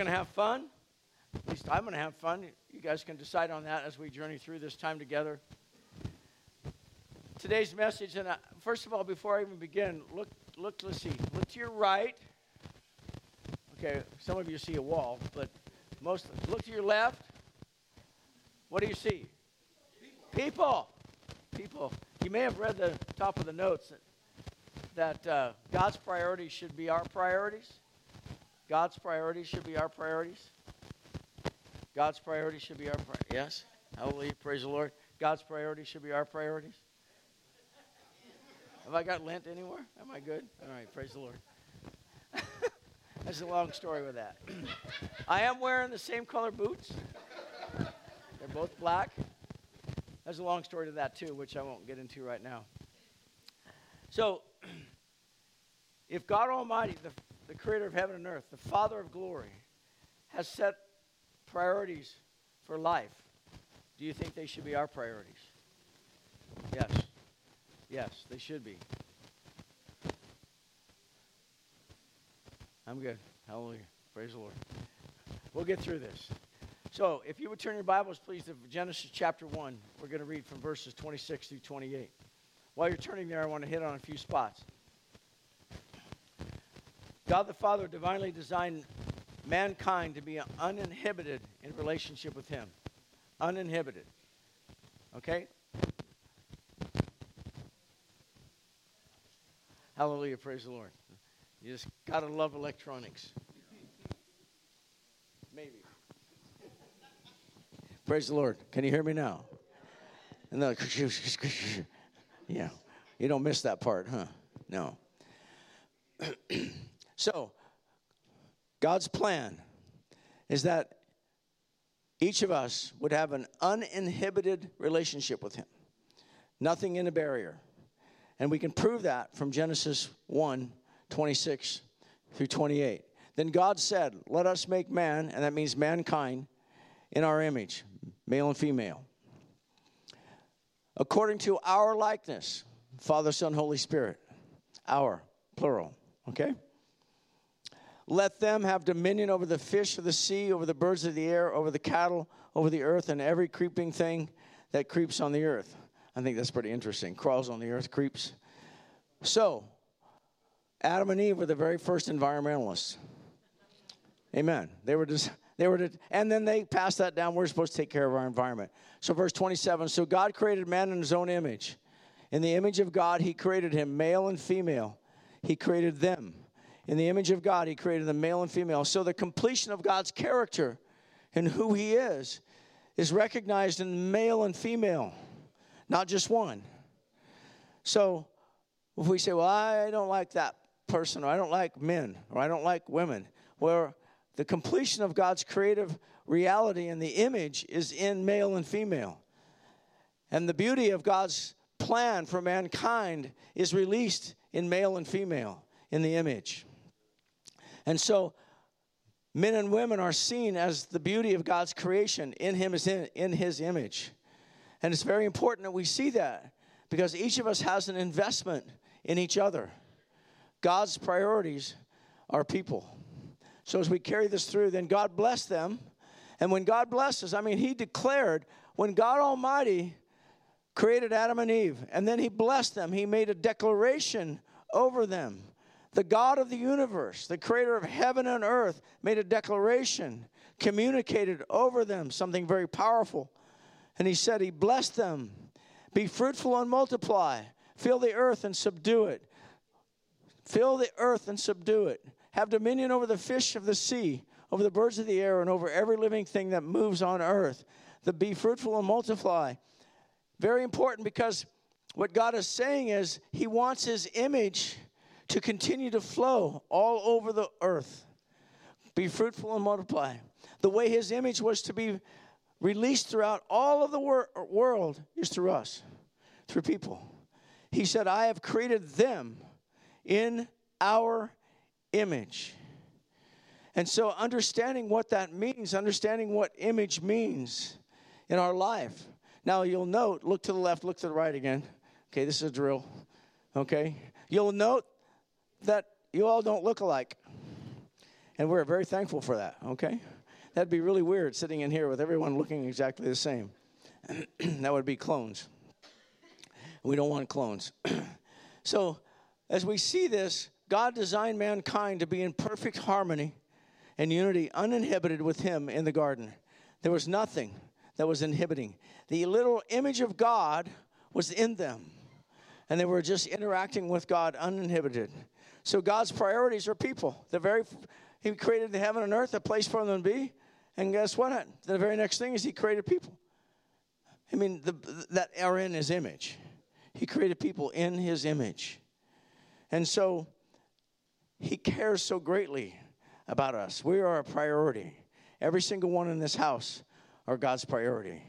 going to have fun. At least I'm going to have fun. You guys can decide on that as we journey through this time together. Today's message, and I, first of all, before I even begin, look, look, let's see, look to your right. Okay, some of you see a wall, but most look to your left. What do you see? People. People. You may have read the top of the notes that, that uh, God's priorities should be our priorities. God's priorities should be our priorities. God's priorities should be our priorities. Yes? Hallelujah. Praise the Lord. God's priorities should be our priorities. Have I got lint anywhere? Am I good? All right. Praise the Lord. That's a long story with that. I am wearing the same color boots. They're both black. There's a long story to that, too, which I won't get into right now. So, if God Almighty, the, the creator of heaven and earth, the Father of glory, has set priorities for life, do you think they should be our priorities? Yes. Yes, they should be. I'm good. Hallelujah. Praise the Lord. We'll get through this. So, if you would turn your Bibles, please, to Genesis chapter 1. We're going to read from verses 26 through 28. While you're turning there, I want to hit on a few spots. God the Father divinely designed mankind to be uninhibited in relationship with Him. Uninhibited. Okay? Hallelujah. Praise the Lord. You just got to love electronics. Maybe. Praise the Lord. Can you hear me now? And then, yeah, you don't miss that part, huh? No. so, God's plan is that each of us would have an uninhibited relationship with Him, nothing in a barrier. And we can prove that from Genesis 1 26 through 28. Then God said, Let us make man, and that means mankind, in our image, male and female, according to our likeness Father, Son, Holy Spirit. Our, plural, okay? Let them have dominion over the fish of the sea, over the birds of the air, over the cattle, over the earth, and every creeping thing that creeps on the earth. I think that's pretty interesting. Crawls on the earth, creeps. So, Adam and Eve were the very first environmentalists. Amen. They were just they were and then they passed that down. We're supposed to take care of our environment. So verse 27, so God created man in his own image. In the image of God he created him, male and female. He created them. In the image of God he created the male and female. So the completion of God's character and who he is is recognized in male and female, not just one. So if we say, well, I don't like that person, or I don't like men, or I don't like women, where the completion of God's creative reality and the image is in male and female. And the beauty of God's plan for mankind is released in male and female in the image. And so men and women are seen as the beauty of God's creation in him is in, in his image. And it's very important that we see that because each of us has an investment in each other. God's priorities are people. So as we carry this through, then God blessed them. And when God blesses, I mean, He declared, when God Almighty created Adam and Eve, and then He blessed them, He made a declaration over them. The God of the universe, the creator of heaven and earth, made a declaration, communicated over them something very powerful. And He said, He blessed them. Be fruitful and multiply, fill the earth and subdue it Fill the earth and subdue it. Have dominion over the fish of the sea, over the birds of the air, and over every living thing that moves on earth. The be fruitful and multiply. Very important because what God is saying is He wants His image to continue to flow all over the earth. Be fruitful and multiply. The way His image was to be released throughout all of the wor- world is through us, through people. He said, I have created them in our image. And so, understanding what that means, understanding what image means in our life. Now, you'll note, look to the left, look to the right again. Okay, this is a drill. Okay? You'll note that you all don't look alike. And we're very thankful for that, okay? That'd be really weird sitting in here with everyone looking exactly the same. that would be clones. We don't want clones. so, as we see this, God designed mankind to be in perfect harmony and unity, uninhibited with Him in the garden. There was nothing that was inhibiting. The little image of God was in them, and they were just interacting with God uninhibited. So, God's priorities are people. The very He created the heaven and earth, a place for them to be. And guess what? The very next thing is He created people. I mean, the, that are in His image. He created people in His image. And so, He cares so greatly about us. We are a priority. Every single one in this house are God's priority.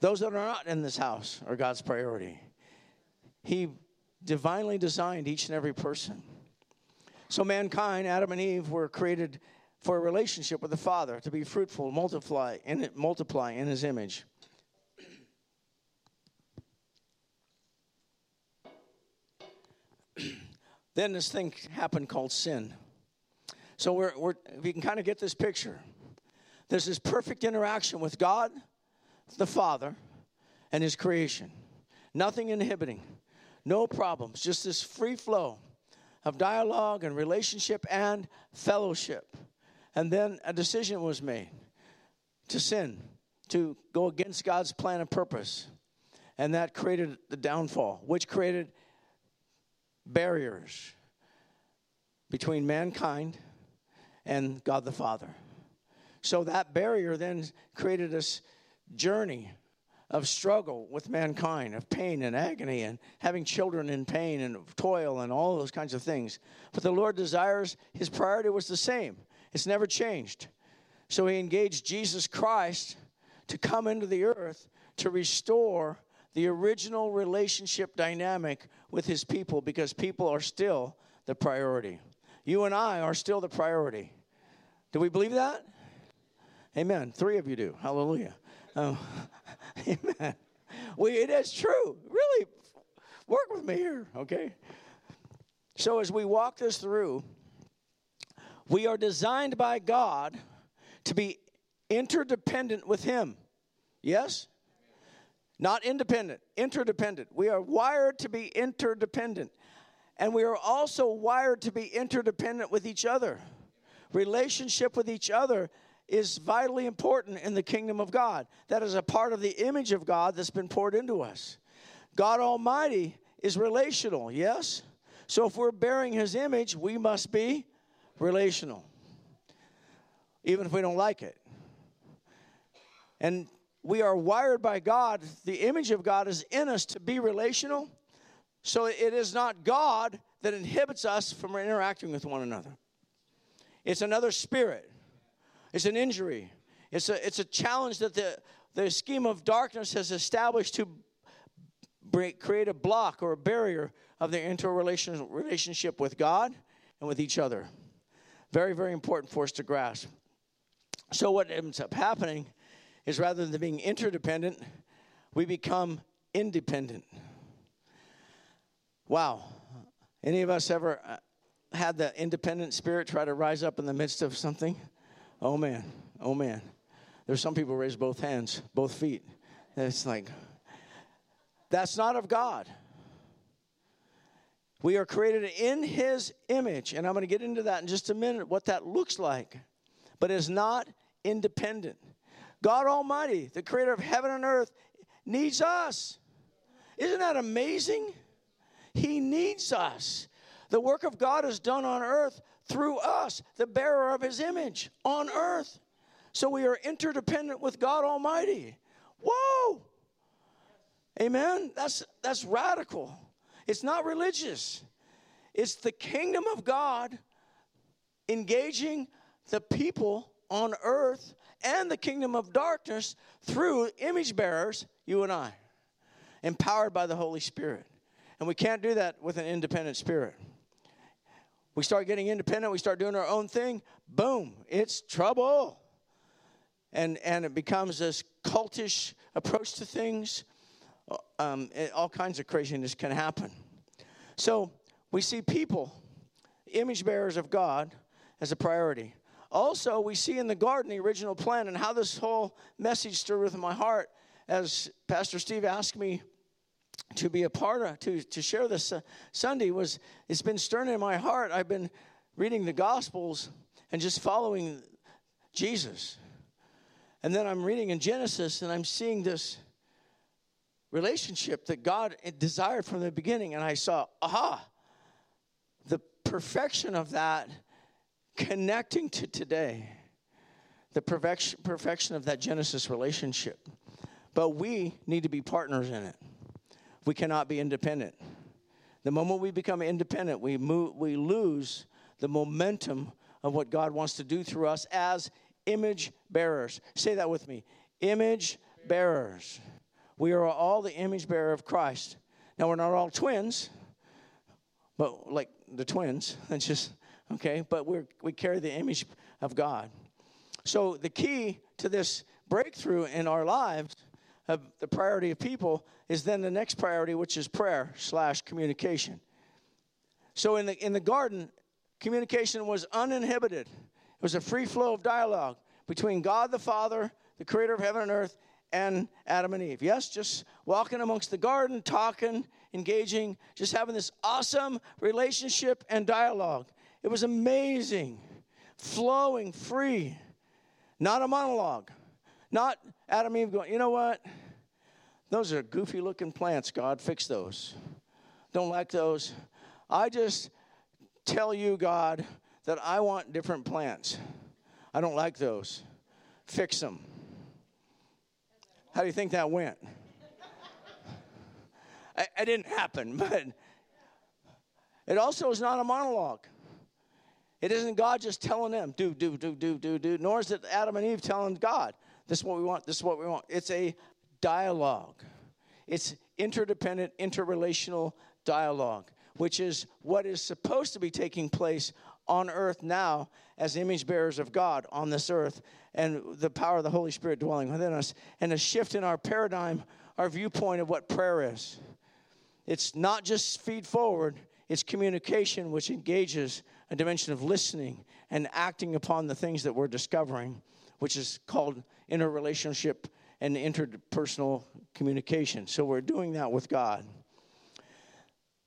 Those that are not in this house are God's priority. He divinely designed each and every person. So, mankind, Adam and Eve, were created for a relationship with the Father, to be fruitful, multiply, and multiply in His image. then this thing happened called sin. So we're, we're we can kind of get this picture. There's this perfect interaction with God, the Father, and His creation. Nothing inhibiting, no problems, just this free flow of dialogue and relationship and fellowship. And then a decision was made to sin, to go against God's plan and purpose. And that created the downfall, which created barriers between mankind and God the Father. So that barrier then created this journey of struggle with mankind, of pain and agony, and having children in pain and toil and all those kinds of things. But the Lord desires, his priority was the same, it's never changed. So he engaged Jesus Christ to come into the earth to restore the original relationship dynamic with his people because people are still the priority. You and I are still the priority. Do we believe that? Amen. Three of you do. Hallelujah. Um, amen. We, it is true. Really, work with me here, okay? So, as we walk this through, we are designed by God to be interdependent with Him. Yes? Not independent, interdependent. We are wired to be interdependent. And we are also wired to be interdependent with each other relationship with each other is vitally important in the kingdom of God. That is a part of the image of God that's been poured into us. God Almighty is relational, yes? So if we're bearing His image, we must be relational, even if we don't like it. And we are wired by God, the image of God is in us to be relational. So it is not God that inhibits us from interacting with one another. It's another spirit. It's an injury. It's a, it's a challenge that the, the scheme of darkness has established to break, create a block or a barrier of their interrelation relationship with God and with each other. Very, very important for us to grasp. So, what ends up happening is rather than being interdependent, we become independent. Wow. Any of us ever uh, had the independent spirit try to rise up in the midst of something? Oh man, oh man. There's some people raise both hands, both feet. It's like, that's not of God. We are created in His image, and I'm going to get into that in just a minute, what that looks like, but is not independent. God Almighty, the creator of heaven and earth, needs us. Isn't that amazing? He needs us. The work of God is done on earth through us, the bearer of his image on earth. So we are interdependent with God Almighty. Whoa! Amen. That's that's radical. It's not religious. It's the kingdom of God engaging the people on earth and the kingdom of darkness through image bearers, you and I, empowered by the Holy Spirit. And we can't do that with an independent spirit. We start getting independent, we start doing our own thing, boom, it's trouble. And, and it becomes this cultish approach to things. Um, it, all kinds of craziness can happen. So we see people, image bearers of God, as a priority. also, we see in the garden the original plan and how this whole message stirred within my heart as Pastor Steve asked me to be a part of, to, to share this uh, Sunday was, it's been stirring in my heart. I've been reading the Gospels and just following Jesus. And then I'm reading in Genesis and I'm seeing this relationship that God desired from the beginning. And I saw, aha, the perfection of that connecting to today, the perfection, perfection of that Genesis relationship. But we need to be partners in it. We cannot be independent. The moment we become independent, we, move, we lose the momentum of what God wants to do through us as image bearers. Say that with me image bearers. We are all the image bearer of Christ. Now, we're not all twins, but like the twins, that's just okay, but we we carry the image of God. So, the key to this breakthrough in our lives of the priority of people is then the next priority, which is prayer slash communication. So, in the, in the garden, communication was uninhibited, it was a free flow of dialogue between God the Father, the creator of heaven and earth, and Adam and Eve. Yes, just walking amongst the garden, talking, engaging, just having this awesome relationship and dialogue. It was amazing, flowing, free, not a monologue, not Adam and Eve going, you know what? Those are goofy looking plants, God, fix those. Don't like those. I just tell you, God, that I want different plants. I don't like those. Fix them. How do you think that went? It didn't happen, but it also is not a monologue. It isn't God just telling them, do, do, do, do, do, do, nor is it Adam and Eve telling God, this is what we want, this is what we want. It's a dialogue, it's interdependent, interrelational dialogue, which is what is supposed to be taking place on earth now as image bearers of God on this earth and the power of the Holy Spirit dwelling within us, and a shift in our paradigm, our viewpoint of what prayer is. It's not just feed forward, it's communication which engages a dimension of listening and acting upon the things that we're discovering, which is called interrelationship and interpersonal communication. So we're doing that with God.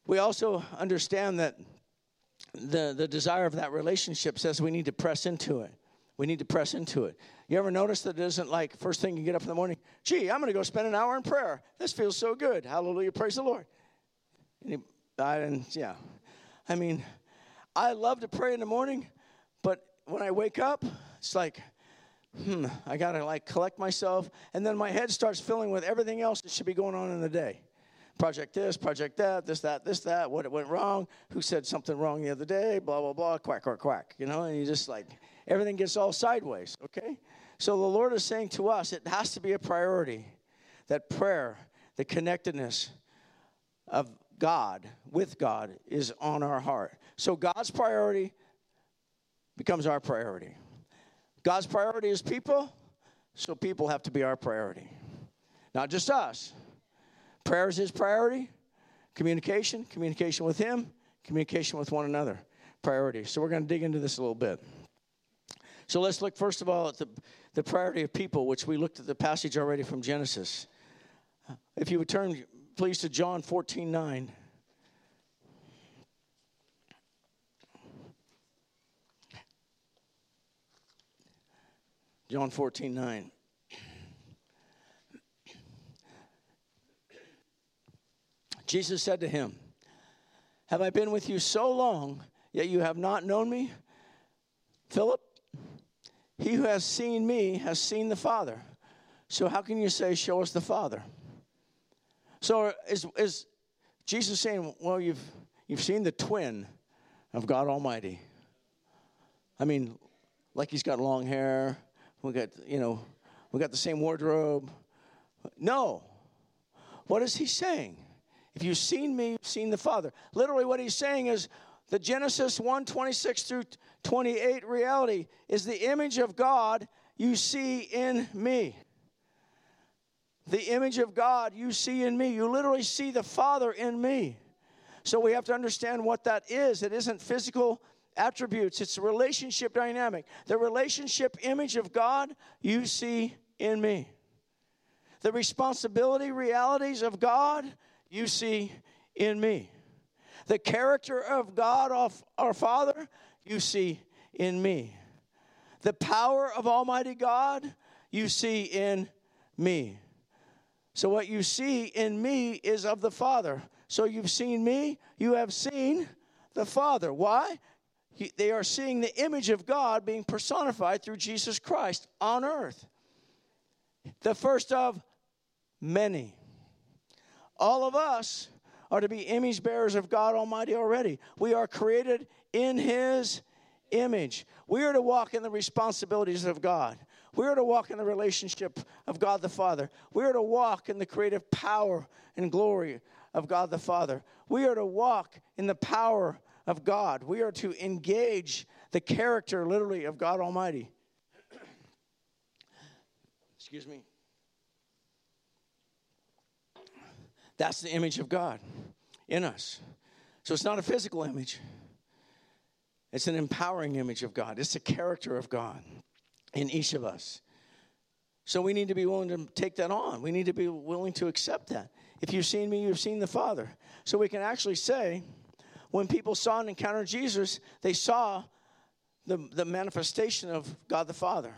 We also understand that the, the desire of that relationship says we need to press into it. We need to press into it. You ever notice that it isn't like first thing you get up in the morning, gee, I'm going to go spend an hour in prayer. This feels so good. Hallelujah. Praise the Lord. Any, I, yeah. I mean, I love to pray in the morning, but when I wake up, it's like, hmm, I got to like collect myself. And then my head starts filling with everything else that should be going on in the day. Project this, project that, this, that, this, that, what went wrong, who said something wrong the other day, blah, blah, blah, quack, quack, quack, you know, and you just like, everything gets all sideways, okay? So the Lord is saying to us, it has to be a priority that prayer, the connectedness of God with God is on our heart. So God's priority becomes our priority. God's priority is people, so people have to be our priority. Not just us. Prayer is his priority. Communication, communication with him, communication with one another. Priority. So we're going to dig into this a little bit. So let's look first of all at the, the priority of people, which we looked at the passage already from Genesis. If you would turn, please, to John 14 9. John 14, 9. Jesus said to him, Have I been with you so long, yet you have not known me? Philip, he who has seen me has seen the Father. So how can you say, Show us the Father? So is, is Jesus saying, Well, you've, you've seen the twin of God Almighty? I mean, like he's got long hair, we got, you know, we got the same wardrobe. No. What is he saying? If you've seen me, you've seen the Father. Literally, what he's saying is the Genesis 1 26 through 28 reality is the image of God you see in me. The image of God you see in me. You literally see the Father in me. So we have to understand what that is. It isn't physical attributes. It's a relationship dynamic. The relationship image of God you see in me. The responsibility realities of God you see in me. The character of God, of our Father, you see in me. The power of Almighty God, you see in me. So, what you see in me is of the Father. So, you've seen me, you have seen the Father. Why? He, they are seeing the image of God being personified through Jesus Christ on earth. The first of many. All of us are to be image bearers of God Almighty already. We are created in His image. We are to walk in the responsibilities of God. We are to walk in the relationship of God the Father. We are to walk in the creative power and glory of God the Father. We are to walk in the power of God. We are to engage the character, literally, of God Almighty. Excuse me. That's the image of God in us. So it's not a physical image, it's an empowering image of God. It's the character of God in each of us. So we need to be willing to take that on. We need to be willing to accept that. If you've seen me, you've seen the Father. So we can actually say, when people saw and encountered Jesus, they saw the, the manifestation of God the Father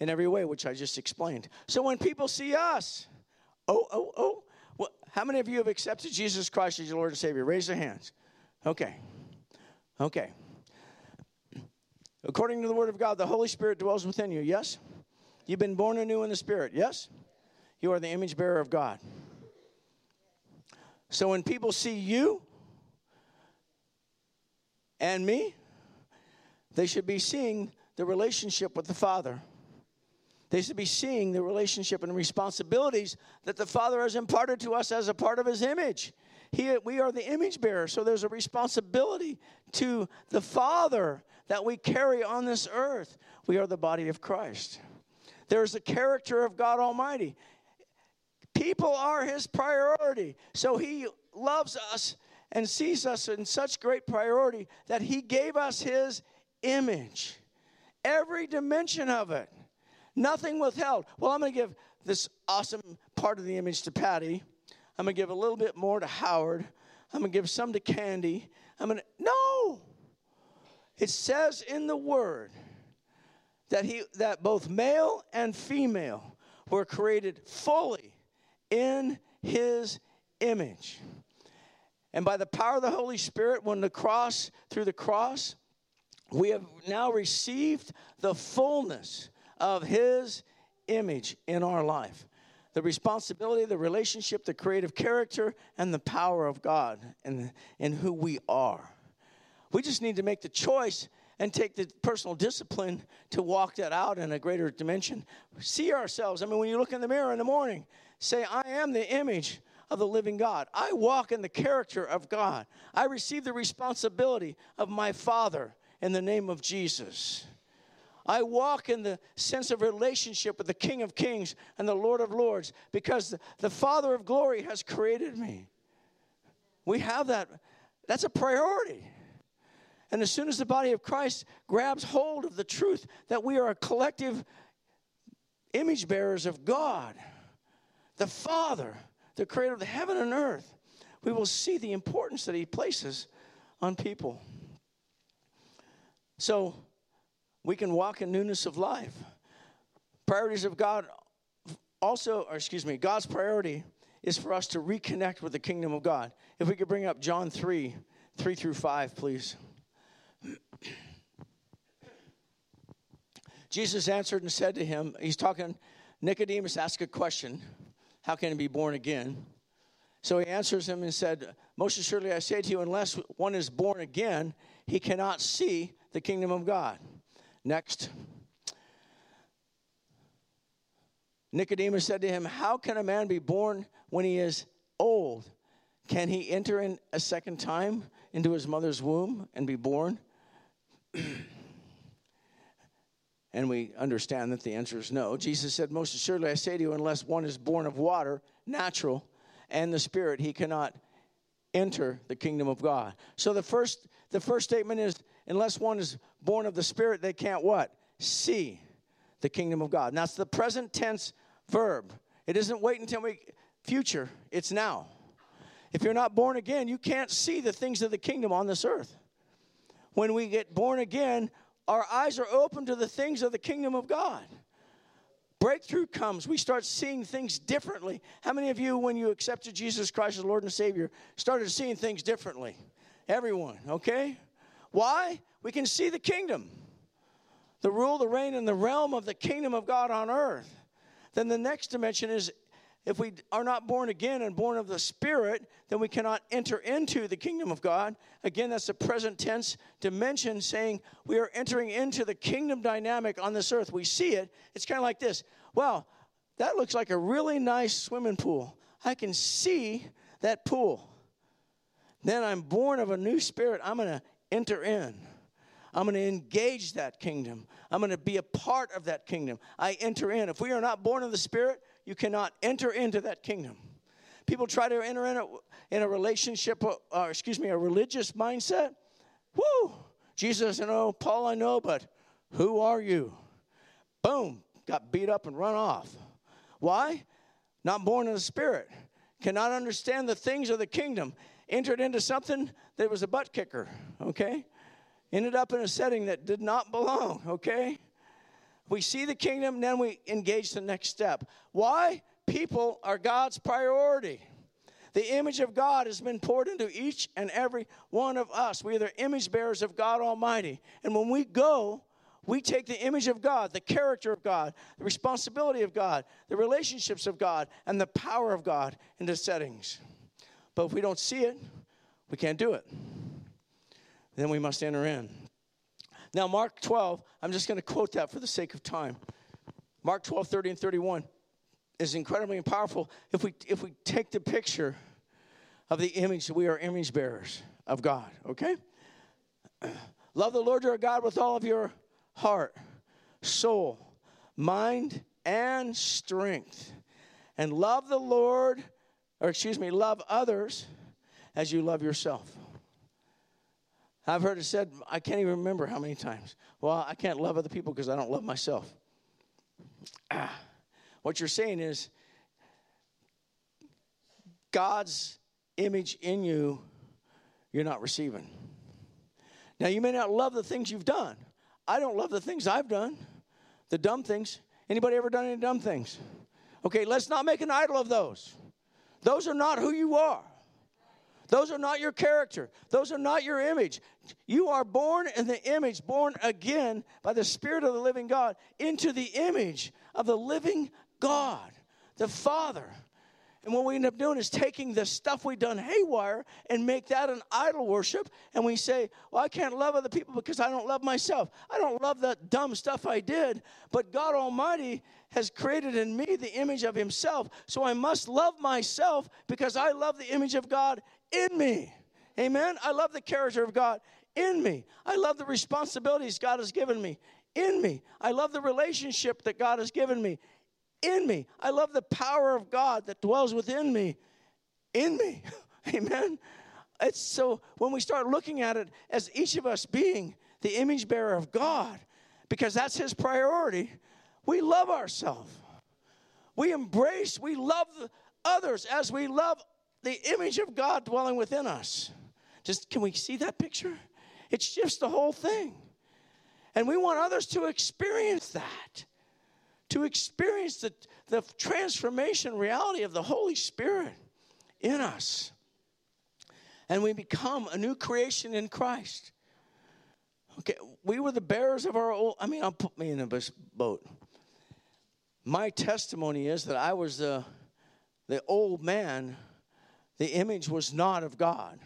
in every way, which I just explained. So when people see us, oh, oh, oh, well, how many of you have accepted Jesus Christ as your Lord and Savior? Raise your hands. Okay. Okay. According to the Word of God, the Holy Spirit dwells within you, yes? You've been born anew in the Spirit, yes? You are the image bearer of God. So when people see you and me, they should be seeing the relationship with the Father. They should be seeing the relationship and responsibilities that the Father has imparted to us as a part of His image. He, we are the image bearer, so there's a responsibility to the Father that we carry on this earth. We are the body of Christ. There's the character of God Almighty. People are His priority, so He loves us and sees us in such great priority that He gave us His image. Every dimension of it, nothing withheld. Well, I'm going to give this awesome part of the image to Patty. I'm going to give a little bit more to Howard. I'm going to give some to Candy. I'm going to, no. It says in the Word that, he, that both male and female were created fully in His image. And by the power of the Holy Spirit, when the cross, through the cross, we have now received the fullness of His image in our life. The responsibility, the relationship, the creative character, and the power of God in, in who we are. We just need to make the choice and take the personal discipline to walk that out in a greater dimension. See ourselves. I mean, when you look in the mirror in the morning, say, I am the image of the living God. I walk in the character of God. I receive the responsibility of my Father in the name of Jesus. I walk in the sense of relationship with the King of Kings and the Lord of Lords because the, the Father of glory has created me. We have that. That's a priority. And as soon as the body of Christ grabs hold of the truth that we are a collective image bearers of God, the Father, the creator of the heaven and earth, we will see the importance that he places on people. So we can walk in newness of life. Priorities of God also, or excuse me, God's priority is for us to reconnect with the kingdom of God. If we could bring up John 3, 3 through 5, please. Jesus answered and said to him, He's talking, Nicodemus asked a question. How can he be born again? So he answers him and said, Most assuredly I say to you, unless one is born again, he cannot see the kingdom of God. Next. Nicodemus said to him, How can a man be born when he is old? Can he enter in a second time into his mother's womb and be born? And we understand that the answer is no. Jesus said, Most assuredly, I say to you, unless one is born of water, natural, and the Spirit, he cannot enter the kingdom of God. So the first, the first statement is unless one is born of the Spirit, they can't what? See the kingdom of God. That's the present tense verb. It isn't wait until we future, it's now. If you're not born again, you can't see the things of the kingdom on this earth. When we get born again, our eyes are open to the things of the kingdom of God. Breakthrough comes. We start seeing things differently. How many of you, when you accepted Jesus Christ as Lord and Savior, started seeing things differently? Everyone, okay? Why? We can see the kingdom, the rule, the reign, and the realm of the kingdom of God on earth. Then the next dimension is if we are not born again and born of the Spirit, then we cannot enter into the kingdom of God. Again, that's the present tense dimension saying we are entering into the kingdom dynamic on this earth. We see it. It's kind of like this Well, that looks like a really nice swimming pool. I can see that pool. Then I'm born of a new spirit. I'm going to enter in. I'm going to engage that kingdom. I'm going to be a part of that kingdom. I enter in. If we are not born of the Spirit, you cannot enter into that kingdom. People try to enter in a, in a relationship, or uh, uh, excuse me, a religious mindset. Woo! Jesus, I know, Paul, I know, but who are you? Boom, got beat up and run off. Why? Not born in the Spirit. Cannot understand the things of the kingdom. Entered into something that was a butt kicker, okay? Ended up in a setting that did not belong, okay? We see the kingdom, then we engage the next step. Why? People are God's priority. The image of God has been poured into each and every one of us. We are the image bearers of God Almighty. And when we go, we take the image of God, the character of God, the responsibility of God, the relationships of God, and the power of God into settings. But if we don't see it, we can't do it. Then we must enter in. Now, Mark 12, I'm just going to quote that for the sake of time. Mark 12, 30 and 31 is incredibly powerful. If we, if we take the picture of the image, that we are image bearers of God, okay? Love the Lord your God with all of your heart, soul, mind, and strength. And love the Lord, or excuse me, love others as you love yourself. I've heard it said, I can't even remember how many times. Well, I can't love other people because I don't love myself. Ah. What you're saying is, God's image in you, you're not receiving. Now, you may not love the things you've done. I don't love the things I've done, the dumb things. Anybody ever done any dumb things? Okay, let's not make an idol of those. Those are not who you are. Those are not your character. Those are not your image. You are born in the image, born again by the Spirit of the living God, into the image of the living God, the Father. And what we end up doing is taking the stuff we've done haywire and make that an idol worship. And we say, Well, I can't love other people because I don't love myself. I don't love that dumb stuff I did. But God Almighty has created in me the image of Himself. So I must love myself because I love the image of God in me. Amen. I love the character of God in me. I love the responsibilities God has given me in me. I love the relationship that God has given me in me. I love the power of God that dwells within me in me. Amen. It's so when we start looking at it as each of us being the image bearer of God, because that's his priority, we love ourselves. We embrace, we love others as we love the image of God dwelling within us. Just can we see that picture? It shifts the whole thing. And we want others to experience that, to experience the, the transformation reality of the Holy Spirit in us. And we become a new creation in Christ. Okay, we were the bearers of our old, I mean, I'll put me in a boat. My testimony is that I was the, the old man the image was not of God.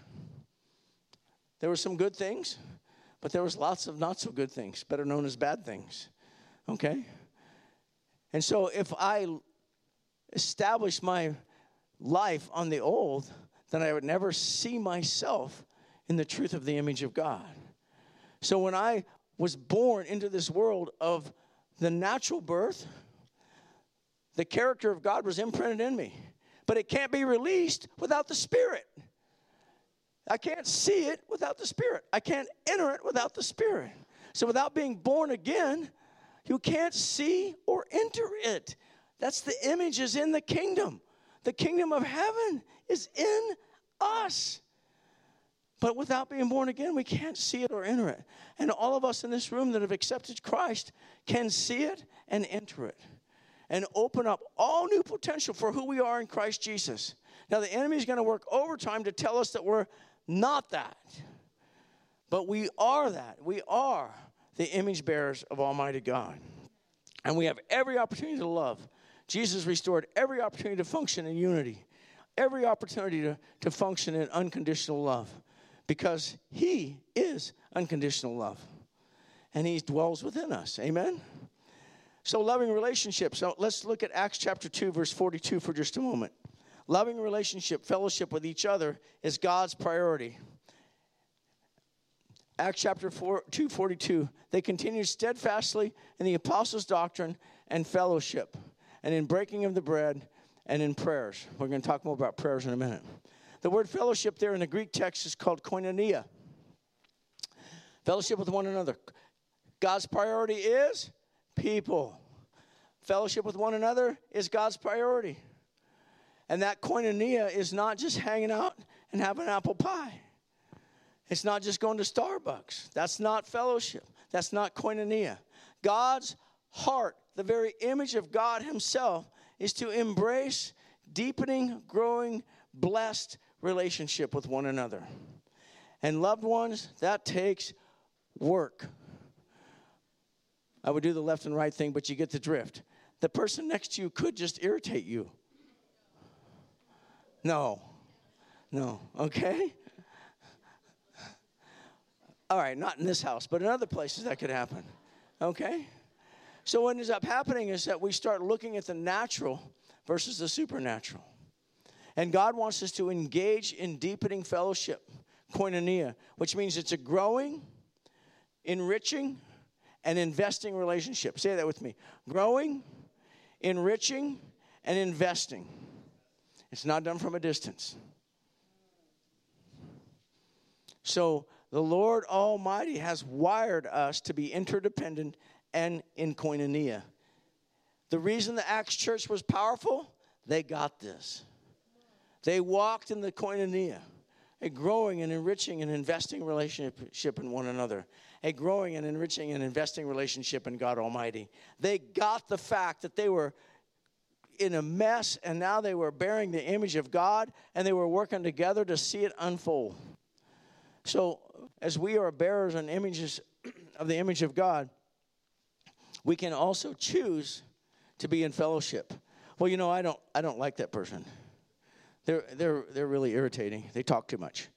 There were some good things, but there was lots of not so good things, better known as bad things. Okay? And so if I establish my life on the old, then I would never see myself in the truth of the image of God. So when I was born into this world of the natural birth, the character of God was imprinted in me but it can't be released without the Spirit. I can't see it without the Spirit. I can't enter it without the Spirit. So without being born again, you can't see or enter it. That's the image is in the kingdom. The kingdom of heaven is in us. But without being born again, we can't see it or enter it. And all of us in this room that have accepted Christ can see it and enter it and open up all new potential for who we are in Christ Jesus. Now, the enemy is going to work overtime to tell us that we're not that. But we are that. We are the image bearers of Almighty God. And we have every opportunity to love. Jesus restored every opportunity to function in unity, every opportunity to, to function in unconditional love because He is unconditional love and He dwells within us. Amen? So, loving relationships. So, let's look at Acts chapter 2, verse 42 for just a moment. Loving relationship, fellowship with each other is God's priority. Acts chapter 4, 242, they continued steadfastly in the apostles' doctrine and fellowship, and in breaking of the bread and in prayers. We're going to talk more about prayers in a minute. The word fellowship there in the Greek text is called koinonia. Fellowship with one another. God's priority is people. Fellowship with one another is God's priority. And that koinonia is not just hanging out and having apple pie. It's not just going to Starbucks. That's not fellowship. That's not koinonia. God's heart, the very image of God Himself, is to embrace deepening, growing, blessed relationship with one another. And loved ones, that takes work. I would do the left and right thing, but you get the drift. The person next to you could just irritate you. No. No. Okay? All right, not in this house, but in other places that could happen. Okay? So what ends up happening is that we start looking at the natural versus the supernatural. And God wants us to engage in deepening fellowship, koinonia, which means it's a growing, enriching, and investing relationship. Say that with me growing, enriching, and investing. It's not done from a distance. So, the Lord Almighty has wired us to be interdependent and in koinonia. The reason the Acts church was powerful, they got this. They walked in the koinonia, a growing and enriching and investing relationship in one another, a growing and enriching and investing relationship in God Almighty. They got the fact that they were in a mess and now they were bearing the image of God and they were working together to see it unfold. So, as we are bearers and images of the image of God, we can also choose to be in fellowship. Well, you know, I don't I don't like that person. They're, they're, they're really irritating. They talk too much.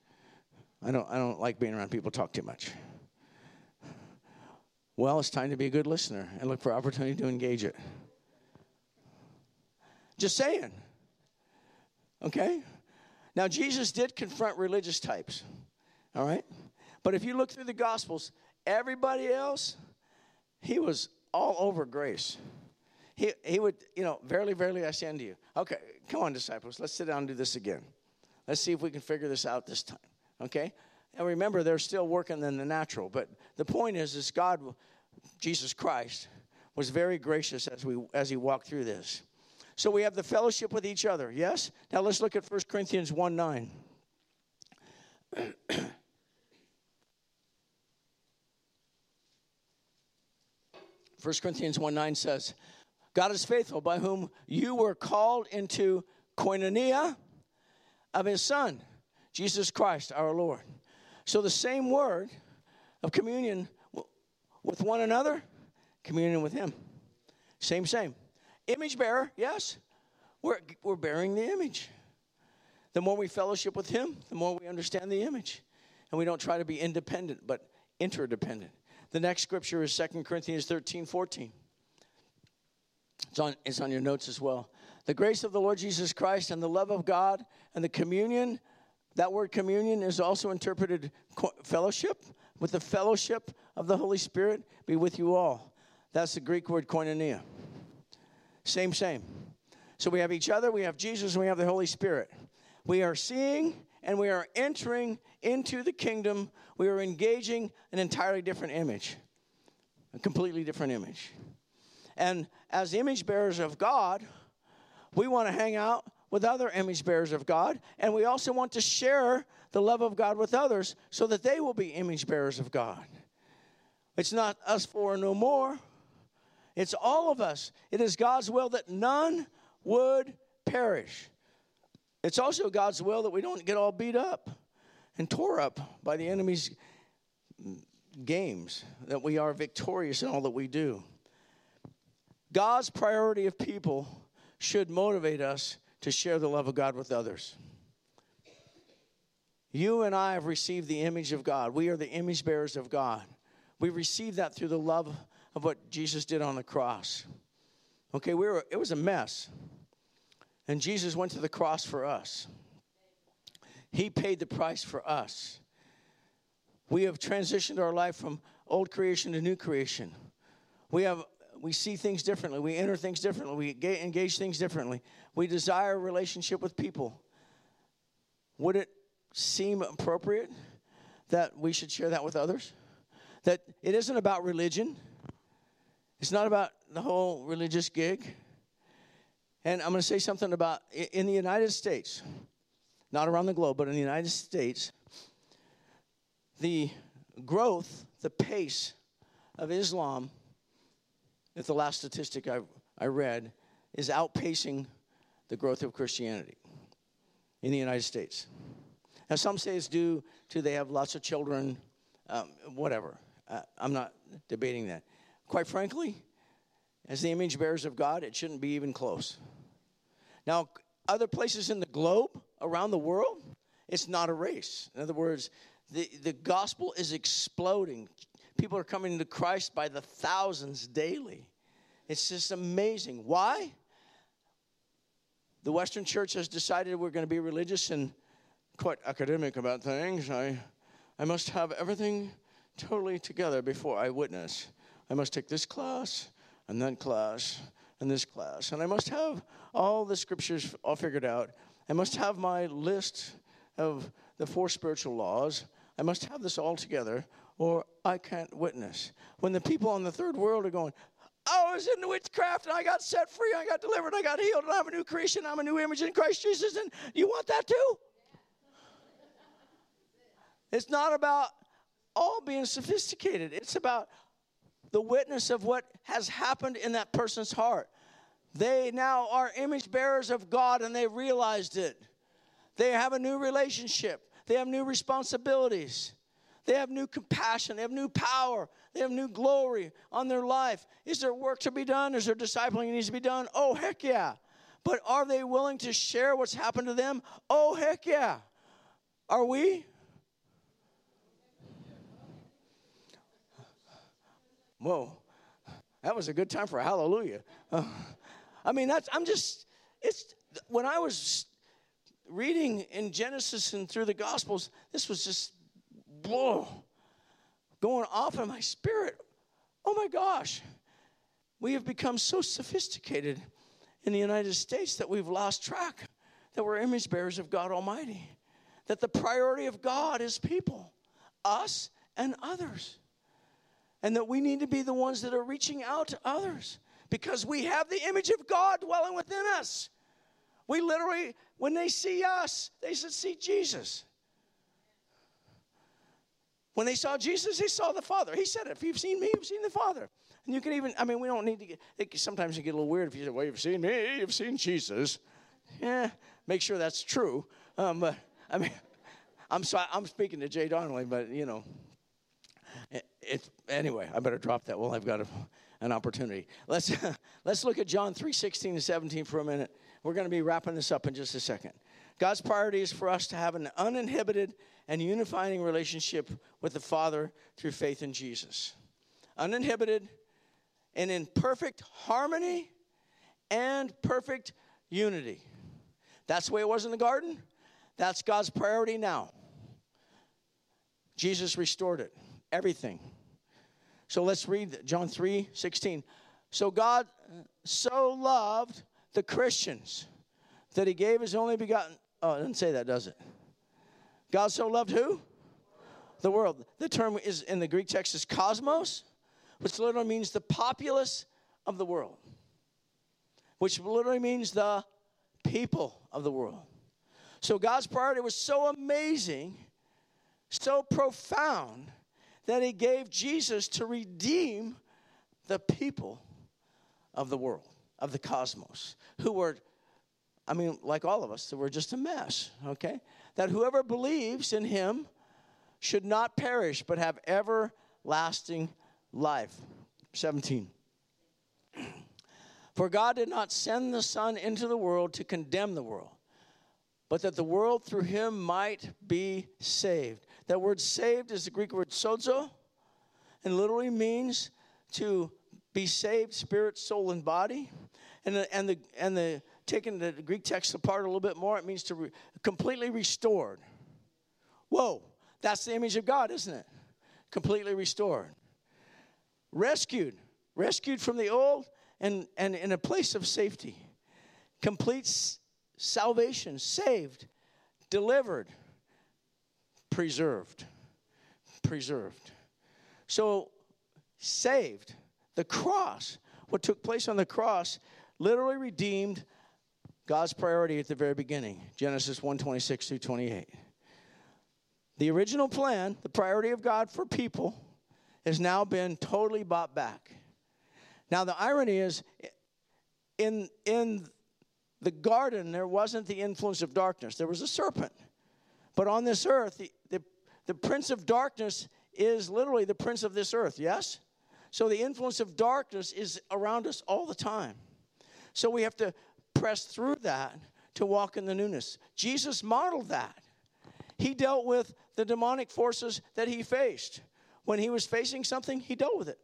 I don't, I don't like being around people talk too much. Well, it's time to be a good listener and look for opportunity to engage it. Just saying. Okay? Now, Jesus did confront religious types, all right? But if you look through the Gospels, everybody else, he was all over grace. He, he would, you know, verily, verily, I say unto you. Okay, come on, disciples, let's sit down and do this again. Let's see if we can figure this out this time. Okay? And remember, they're still working in the natural. But the point is, is God, Jesus Christ, was very gracious as we as he walked through this. So we have the fellowship with each other. Yes? Now let's look at 1 Corinthians 1 9. 1 Corinthians 1 9 says, God is faithful, by whom you were called into koinonia of his Son, Jesus Christ our Lord. So the same word of communion with one another, communion with him. Same, same. Image bearer, yes. We're, we're bearing the image. The more we fellowship with him, the more we understand the image. And we don't try to be independent, but interdependent. The next scripture is 2 Corinthians 13 14. It's on, it's on your notes as well. The grace of the Lord Jesus Christ and the love of God and the communion, that word communion is also interpreted fellowship, with the fellowship of the Holy Spirit be with you all. That's the Greek word koinonia. Same, same. So we have each other, we have Jesus, and we have the Holy Spirit. We are seeing and we are entering into the kingdom, we are engaging an entirely different image, a completely different image. And as image bearers of God, we want to hang out with other image bearers of God, and we also want to share the love of God with others so that they will be image bearers of God. It's not us four no more. It's all of us. It is God's will that none would perish. It's also God's will that we don't get all beat up and tore up by the enemy's games, that we are victorious in all that we do. God's priority of people should motivate us to share the love of God with others. You and I have received the image of God. We are the image bearers of God. We received that through the love of what Jesus did on the cross. Okay, we were, it was a mess. And Jesus went to the cross for us. He paid the price for us. We have transitioned our life from old creation to new creation. We have we see things differently. We enter things differently. We engage things differently. We desire a relationship with people. Would it seem appropriate that we should share that with others? That it isn't about religion. It's not about the whole religious gig. And I'm going to say something about in the United States, not around the globe, but in the United States, the growth, the pace of Islam, if the last statistic I, I read, is outpacing the growth of Christianity in the United States. Now, some say it's due to they have lots of children, um, whatever. Uh, I'm not debating that. Quite frankly, as the image bearers of God, it shouldn't be even close. Now, other places in the globe, around the world, it's not a race. In other words, the, the gospel is exploding. People are coming to Christ by the thousands daily. It's just amazing. Why? The Western church has decided we're going to be religious and quite academic about things. I, I must have everything totally together before I witness. I must take this class and that class and this class. And I must have all the scriptures all figured out. I must have my list of the four spiritual laws. I must have this all together, or I can't witness. When the people on the third world are going, Oh, I was in witchcraft and I got set free, I got delivered, I got healed, and I'm a new creation, I'm a new image in Christ Jesus, and you want that too? It's not about all being sophisticated, it's about the witness of what has happened in that person's heart. They now are image bearers of God and they realized it. They have a new relationship, they have new responsibilities, they have new compassion, they have new power, they have new glory on their life. Is there work to be done? Is there discipling that needs to be done? Oh, heck yeah. But are they willing to share what's happened to them? Oh, heck yeah. Are we? Whoa, that was a good time for hallelujah. Uh, I mean, that's, I'm just, it's, when I was reading in Genesis and through the Gospels, this was just, whoa, going off in my spirit. Oh my gosh, we have become so sophisticated in the United States that we've lost track that we're image bearers of God Almighty, that the priority of God is people, us and others and that we need to be the ones that are reaching out to others because we have the image of God dwelling within us. We literally, when they see us, they should see Jesus. When they saw Jesus, they saw the Father. He said, If you've seen me, you've seen the Father. And you can even, I mean, we don't need to get, it, sometimes you get a little weird if you say, Well, you've seen me, you've seen Jesus. Yeah, make sure that's true. Um, but, I mean, I'm, sorry, I'm speaking to Jay Donnelly, but, you know, it, anyway, I better drop that. Well, I've got a, an opportunity. Let's let's look at John 3, 16 to 17 for a minute. We're going to be wrapping this up in just a second. God's priority is for us to have an uninhibited and unifying relationship with the Father through faith in Jesus. Uninhibited and in perfect harmony and perfect unity. That's the way it was in the garden. That's God's priority now. Jesus restored it everything. So let's read John 3 16. So God so loved the Christians that he gave his only begotten. Oh, it doesn't say that, does it? God so loved who? The world. The term is in the Greek text is cosmos, which literally means the populace of the world, which literally means the people of the world. So God's priority was so amazing, so profound, that He gave Jesus to redeem the people of the world, of the cosmos, who were, I mean, like all of us, who were just a mess, okay? That whoever believes in Him should not perish, but have everlasting life. 17. For God did not send the Son into the world to condemn the world, but that the world through him might be saved. That word saved is the Greek word sozo, and literally means to be saved, spirit, soul, and body. And the, and the, and the taking the Greek text apart a little bit more, it means to re, completely restored. Whoa, that's the image of God, isn't it? Completely restored. Rescued, rescued from the old and, and in a place of safety. Complete salvation, saved, delivered, preserved. Preserved. So, saved, the cross, what took place on the cross, literally redeemed God's priority at the very beginning. Genesis 1 26 through 28. The original plan, the priority of God for people, has now been totally bought back. Now, the irony is, in, in the garden, there wasn't the influence of darkness, there was a serpent. But on this earth, the, the, the prince of darkness is literally the prince of this earth, yes? So the influence of darkness is around us all the time. So we have to press through that to walk in the newness. Jesus modeled that. He dealt with the demonic forces that he faced. When he was facing something, he dealt with it.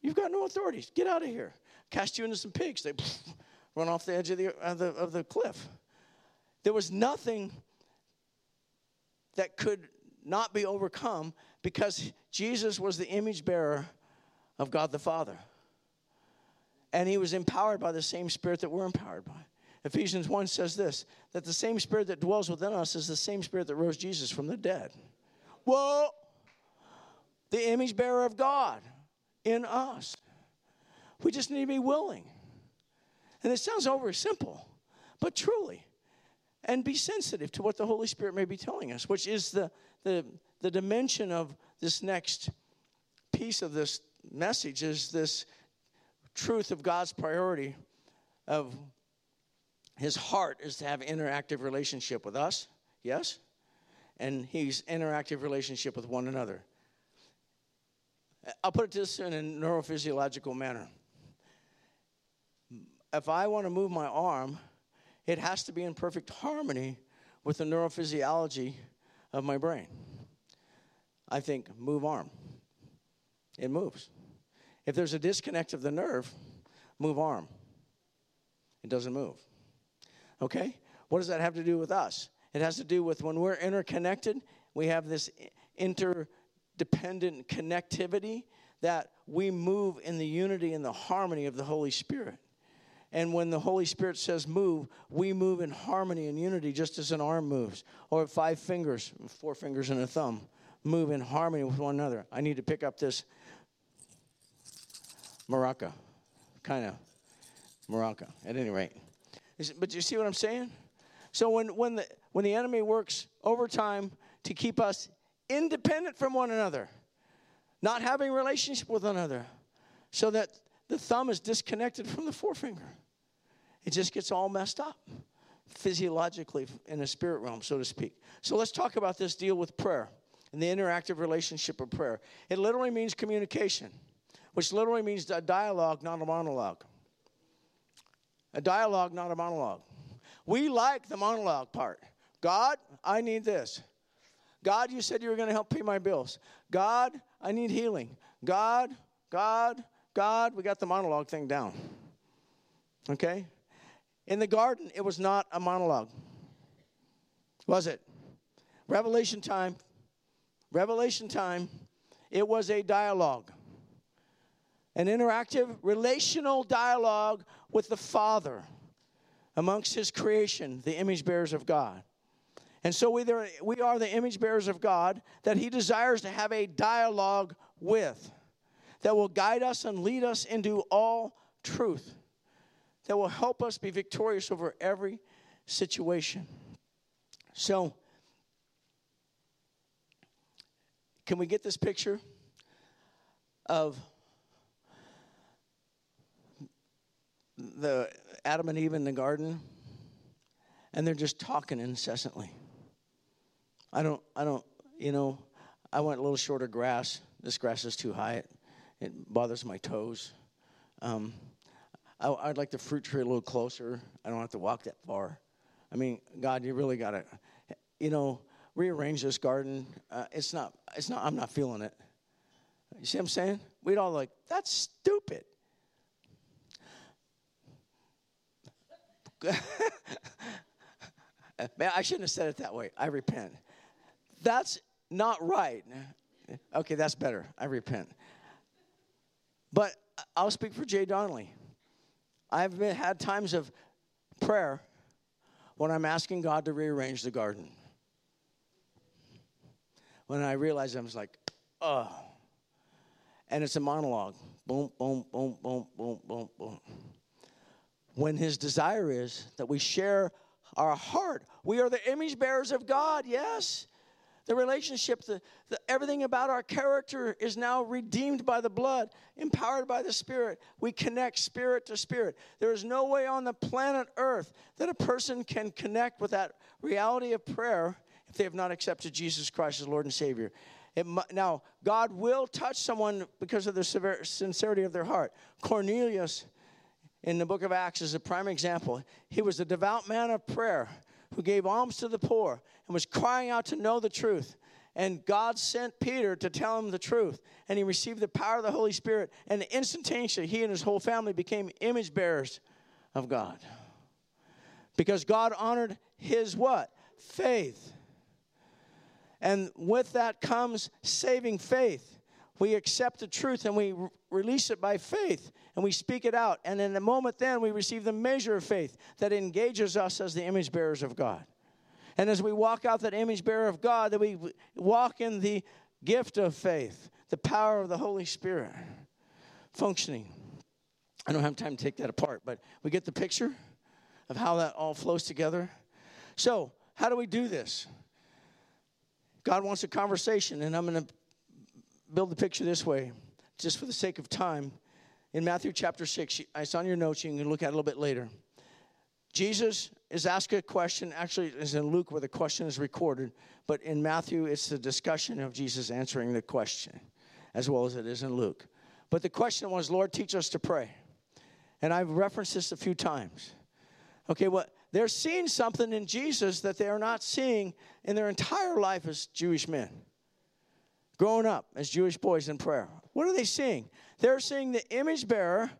You've got no authority. Get out of here. Cast you into some pigs. They run off the edge of the, of the, of the cliff. There was nothing that could not be overcome because Jesus was the image bearer of God the Father. And he was empowered by the same spirit that we're empowered by. Ephesians 1 says this that the same spirit that dwells within us is the same spirit that rose Jesus from the dead. Whoa! The image bearer of God in us. We just need to be willing. And it sounds over simple, but truly. And be sensitive to what the Holy Spirit may be telling us, which is the, the, the dimension of this next piece of this message is this truth of God's priority of his heart is to have interactive relationship with us, yes? And he's interactive relationship with one another. I'll put it this in a neurophysiological manner. If I want to move my arm, it has to be in perfect harmony with the neurophysiology of my brain. I think, move arm. It moves. If there's a disconnect of the nerve, move arm. It doesn't move. Okay? What does that have to do with us? It has to do with when we're interconnected, we have this interdependent connectivity that we move in the unity and the harmony of the Holy Spirit. And when the Holy Spirit says move, we move in harmony and unity just as an arm moves, or five fingers, four fingers and a thumb, move in harmony with one another. I need to pick up this maraca, kind of maraca, at any rate. But you see what I'm saying? So when, when, the, when the enemy works overtime to keep us independent from one another, not having relationship with another, so that the thumb is disconnected from the forefinger. It just gets all messed up physiologically in a spirit realm, so to speak. So let's talk about this deal with prayer and the interactive relationship of prayer. It literally means communication, which literally means a dialogue, not a monologue. A dialogue, not a monologue. We like the monologue part. God, I need this. God, you said you were going to help pay my bills. God, I need healing. God, God, God, we got the monologue thing down. Okay? In the garden, it was not a monologue. Was it? Revelation time. Revelation time. It was a dialogue. An interactive, relational dialogue with the Father amongst His creation, the image bearers of God. And so we, we are the image bearers of God that He desires to have a dialogue with that will guide us and lead us into all truth, that will help us be victorious over every situation. So, can we get this picture of the Adam and Eve in the garden? And they're just talking incessantly. I don't, I don't, you know, I want a little shorter grass. This grass is too high. It, it bothers my toes. Um, I, would like the fruit tree a little closer. I don't have to walk that far. I mean, God, you really got to, you know, rearrange this garden. Uh, it's not, it's not, I'm not feeling it. You see what I'm saying? We'd all like, that's stupid. Man, I shouldn't have said it that way. I repent. That's not right. Okay, that's better. I repent. But I'll speak for Jay Donnelly. I've been, had times of prayer when I'm asking God to rearrange the garden. When I realize I'm just like, oh. And it's a monologue. Boom, boom, boom, boom, boom, boom, boom. When his desire is that we share our heart. We are the image bearers of God, yes. The relationship, the, the, everything about our character is now redeemed by the blood, empowered by the Spirit. We connect spirit to spirit. There is no way on the planet Earth that a person can connect with that reality of prayer if they have not accepted Jesus Christ as Lord and Savior. It, now, God will touch someone because of the sincerity of their heart. Cornelius in the book of Acts is a prime example. He was a devout man of prayer who gave alms to the poor and was crying out to know the truth. And God sent Peter to tell him the truth. And he received the power of the Holy Spirit. And instantaneously, he and his whole family became image bearers of God. Because God honored his what? Faith. And with that comes saving faith. We accept the truth and we re- release it by faith and we speak it out. And in the moment, then we receive the measure of faith that engages us as the image bearers of God. And as we walk out that image bearer of God, that we walk in the gift of faith, the power of the Holy Spirit functioning. I don't have time to take that apart, but we get the picture of how that all flows together. So, how do we do this? God wants a conversation, and I'm going to build the picture this way, just for the sake of time. In Matthew chapter 6, it's on your notes, you can look at it a little bit later. Jesus is asked a question. Actually, it's in Luke where the question is recorded, but in Matthew, it's the discussion of Jesus answering the question, as well as it is in Luke. But the question was, Lord, teach us to pray. And I've referenced this a few times. Okay, well, they're seeing something in Jesus that they are not seeing in their entire life as Jewish men, growing up as Jewish boys in prayer. What are they seeing? They're seeing the image bearer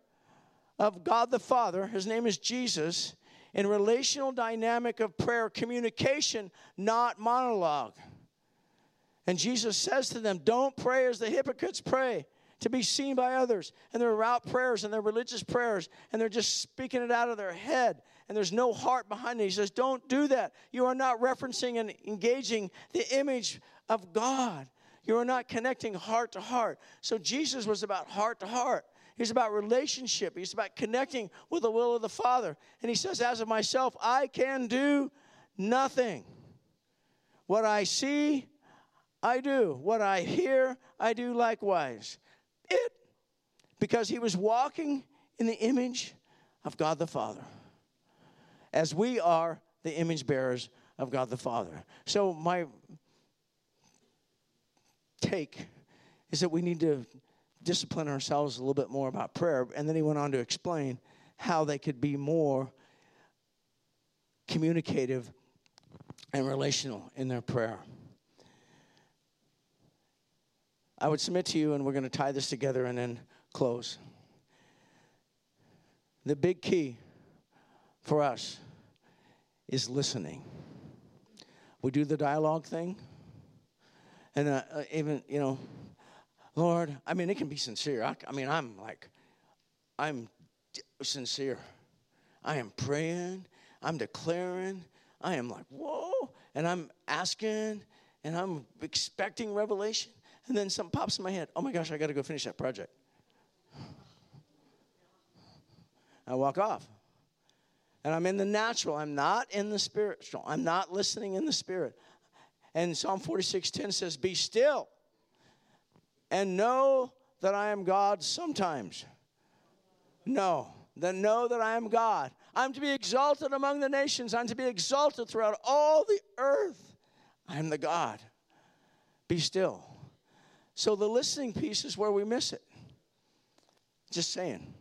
of God the Father. His name is Jesus in relational dynamic of prayer, communication, not monologue. And Jesus says to them, Don't pray as the hypocrites pray to be seen by others. And they're route prayers and they're religious prayers and they're just speaking it out of their head and there's no heart behind it. He says, Don't do that. You are not referencing and engaging the image of God. You are not connecting heart to heart. So Jesus was about heart to heart. He's about relationship. He's about connecting with the will of the Father. And he says, As of myself, I can do nothing. What I see, I do. What I hear, I do likewise. It. Because he was walking in the image of God the Father, as we are the image bearers of God the Father. So, my take is that we need to discipline ourselves a little bit more about prayer. And then he went on to explain how they could be more communicative and relational in their prayer. I would submit to you, and we're going to tie this together and then close. The big key for us is listening. We do the dialogue thing, and uh, even, you know, Lord, I mean, it can be sincere. I, I mean, I'm like, I'm sincere. I am praying. I'm declaring. I am like, whoa. and I'm asking and I'm expecting revelation. And then something pops in my head. Oh my gosh, I got to go finish that project. I walk off. And I'm in the natural. I'm not in the spiritual. I'm not listening in the spirit. And Psalm 46:10 says, Be still and know that I am God sometimes. No, then know that I am God. I'm to be exalted among the nations. I'm to be exalted throughout all the earth. I am the God. Be still. So the listening piece is where we miss it. Just saying.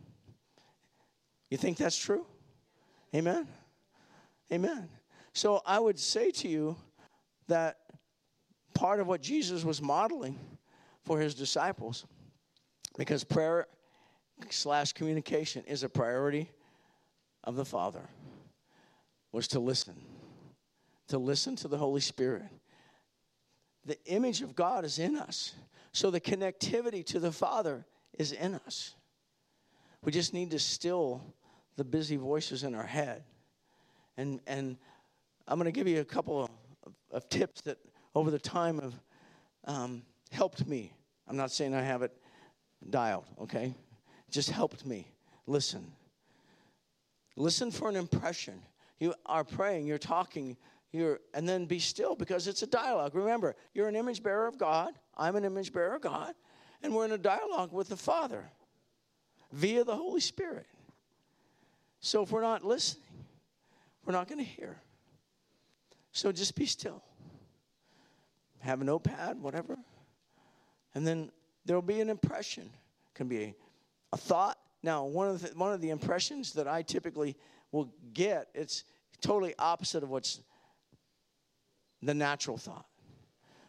You think that's true? Amen? Amen. So I would say to you that part of what Jesus was modeling for his disciples, because prayer slash communication is a priority of the Father, was to listen, to listen to the Holy Spirit. The image of God is in us, so the connectivity to the Father is in us. We just need to still the busy voices in our head. And, and I'm going to give you a couple of, of, tips that over the time have um, helped me. I'm not saying I have it dialed, okay? Just helped me. Listen. Listen for an impression. You are praying, you're talking, you're, and then be still because it's a dialogue. Remember, you're an image bearer of God. I'm an image bearer of God. And we're in a dialogue with the Father via the Holy Spirit. So if we're not listening, we're not going to hear. So just be still. Have a notepad, whatever. And then there'll be an impression. Can be a, a thought. Now, one of the, one of the impressions that I typically will get, it's totally opposite of what's the natural thought.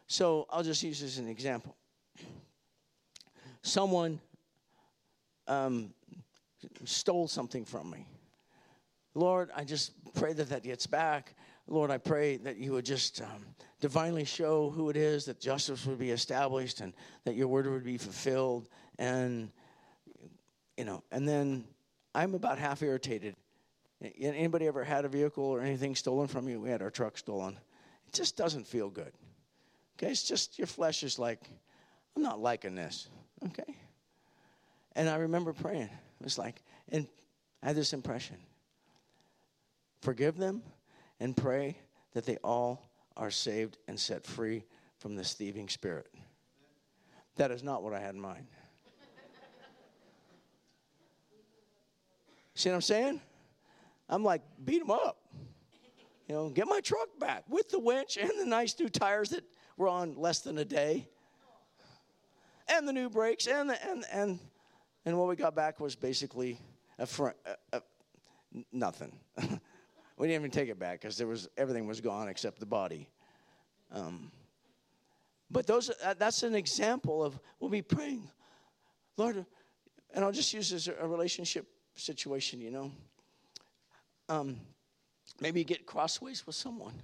So I'll just use this as an example. Someone um, stole something from me. Lord, I just pray that that gets back. Lord, I pray that you would just um, divinely show who it is, that justice would be established, and that your word would be fulfilled. And, you know, and then I'm about half irritated. Anybody ever had a vehicle or anything stolen from you? We had our truck stolen. It just doesn't feel good. Okay, it's just your flesh is like, I'm not liking this. Okay? And I remember praying. It was like, and I had this impression Forgive them and pray that they all are saved and set free from this thieving spirit. That is not what I had in mind. See what I'm saying? I'm like, beat them up. You know, get my truck back with the winch and the nice new tires that were on less than a day, and the new brakes, and the, and and and what we got back was basically a, fr- a, a nothing. We didn't even take it back because there was everything was gone except the body. Um, but those uh, that's an example of we'll be praying, Lord, and I'll just use this as a relationship situation. You know, um, maybe you get crossways with someone.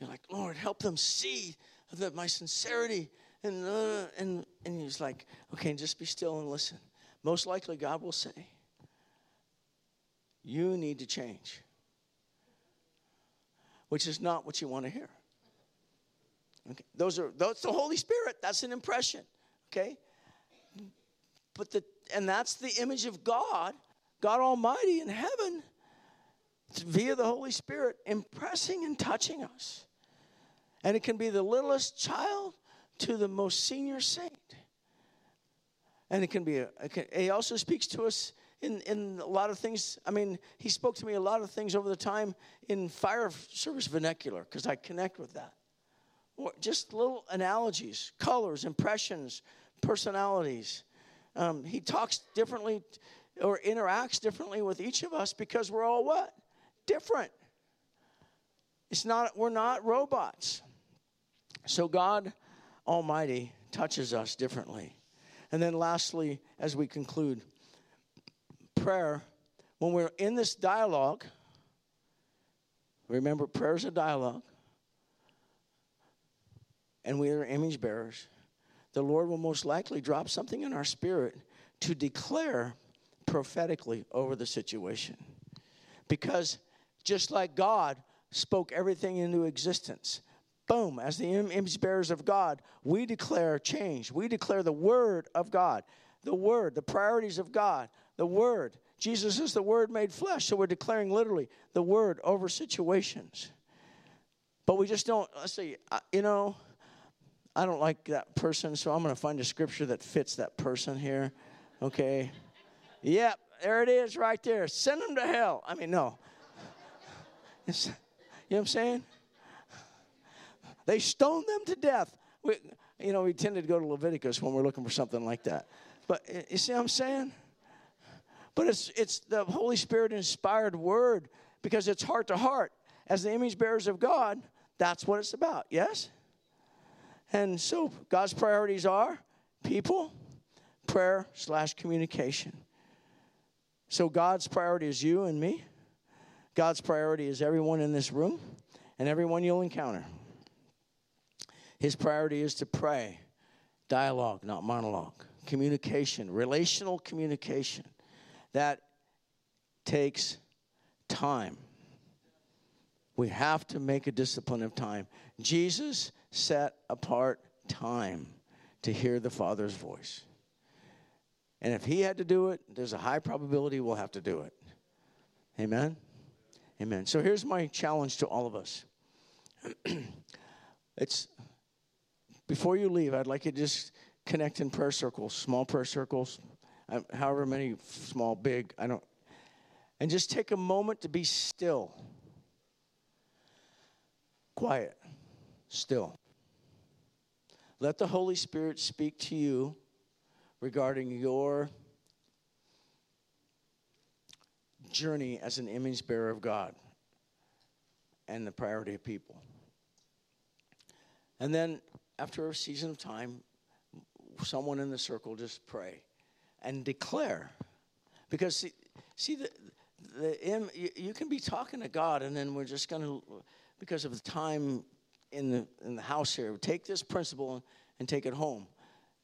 You're like, Lord, help them see that my sincerity, and uh, and and he's like, okay, just be still and listen. Most likely, God will say, you need to change which is not what you want to hear. Okay, those are that's the Holy Spirit. That's an impression. Okay, but the and that's the image of God, God Almighty in heaven, via the Holy Spirit, impressing and touching us. And it can be the littlest child to the most senior saint. And it can be a, it can, he also speaks to us in, in a lot of things. I mean, he spoke to me a lot of things over the time in fire service vernacular because I connect with that. Or just little analogies, colors, impressions, personalities. Um, he talks differently or interacts differently with each of us because we're all what? Different. It's not, we're not robots. So God Almighty touches us differently. And then lastly, as we conclude, prayer, when we're in this dialogue, remember, prayer is a dialogue, and we are image bearers, the Lord will most likely drop something in our spirit to declare prophetically over the situation. Because just like God spoke everything into existence. Boom, as the image bearers of God, we declare change. We declare the Word of God, the Word, the priorities of God, the Word. Jesus is the Word made flesh, so we're declaring literally the Word over situations. But we just don't, let's see, you know, I don't like that person, so I'm going to find a scripture that fits that person here. Okay? Yep, there it is right there. Send them to hell. I mean, no. It's, you know what I'm saying? They stoned them to death. We, you know, we tend to go to Leviticus when we're looking for something like that. But you see what I'm saying? But it's, it's the Holy Spirit inspired word because it's heart to heart. As the image bearers of God, that's what it's about, yes? And so God's priorities are people, prayer slash communication. So God's priority is you and me. God's priority is everyone in this room and everyone you'll encounter. His priority is to pray, dialogue, not monologue, communication, relational communication. That takes time. We have to make a discipline of time. Jesus set apart time to hear the Father's voice. And if he had to do it, there's a high probability we'll have to do it. Amen? Amen. So here's my challenge to all of us. it's before you leave, I'd like you to just connect in prayer circles, small prayer circles, Um, however many small, big, I don't. And just take a moment to be still. Quiet. Still. Let the Holy Spirit speak to you regarding your journey as an image bearer of God and the priority of people. And then after a season of time, someone in the circle just pray and declare. Because see, see the, the you can be talking to God, and then we're just going to, because of the time in the in the house here, take this principle and take it home.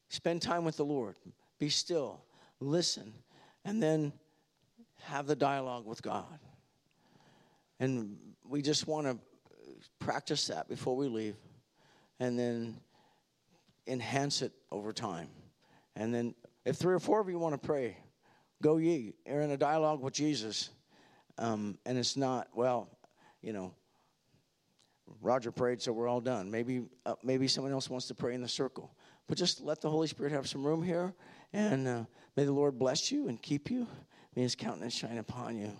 Spend time with the Lord. Be still. Listen, and then have the dialogue with God. And we just want to practice that before we leave and then enhance it over time. And then, if three or four of you want to pray, go ye. You're in a dialogue with Jesus. Um, and it's not, well, you know, Roger prayed, so we're all done. Maybe, uh, maybe someone else wants to pray in the circle. But just let the Holy Spirit have some room here. And uh, may the Lord bless you and keep you. May his countenance shine upon you.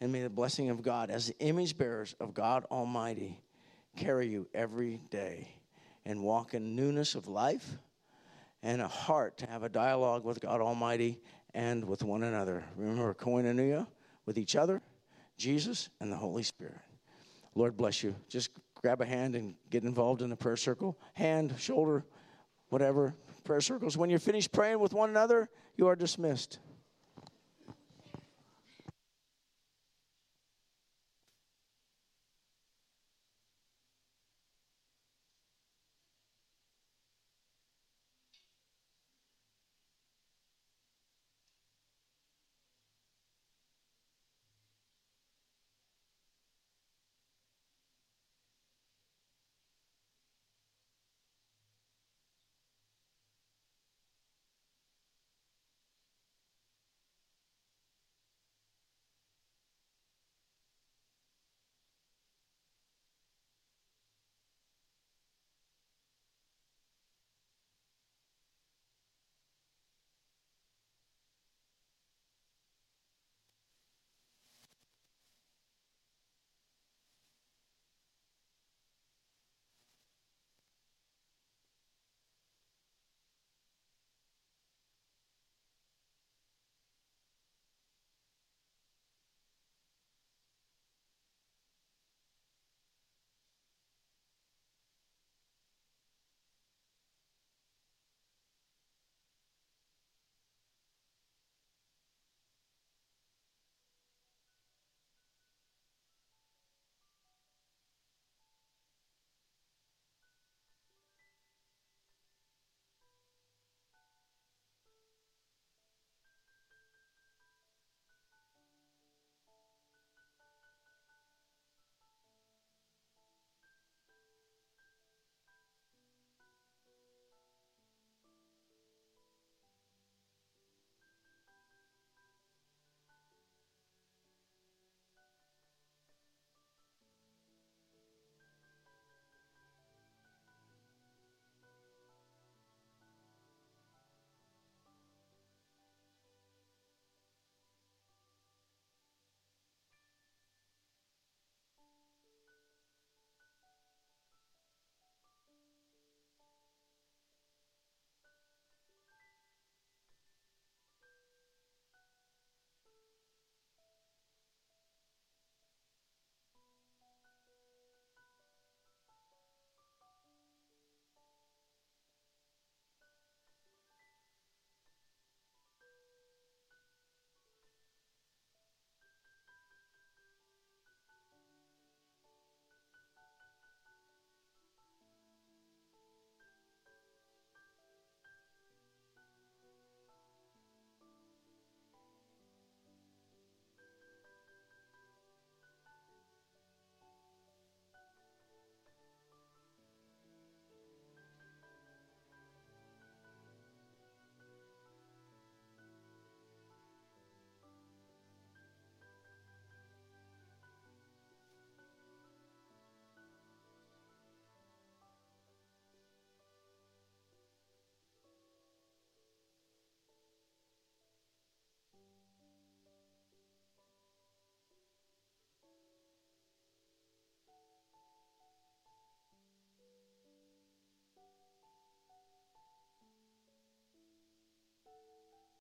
And may the blessing of God, as the image bearers of God Almighty, carry you every day and walk in newness of life and a heart to have a dialogue with God Almighty and with one another. Remember, koinonia with each other, Jesus, and the Holy Spirit. Lord bless you. Just grab a hand and get involved in the prayer circle. Hand, shoulder, whatever. Prayer circles. When you're finished praying with one another, you are dismissed.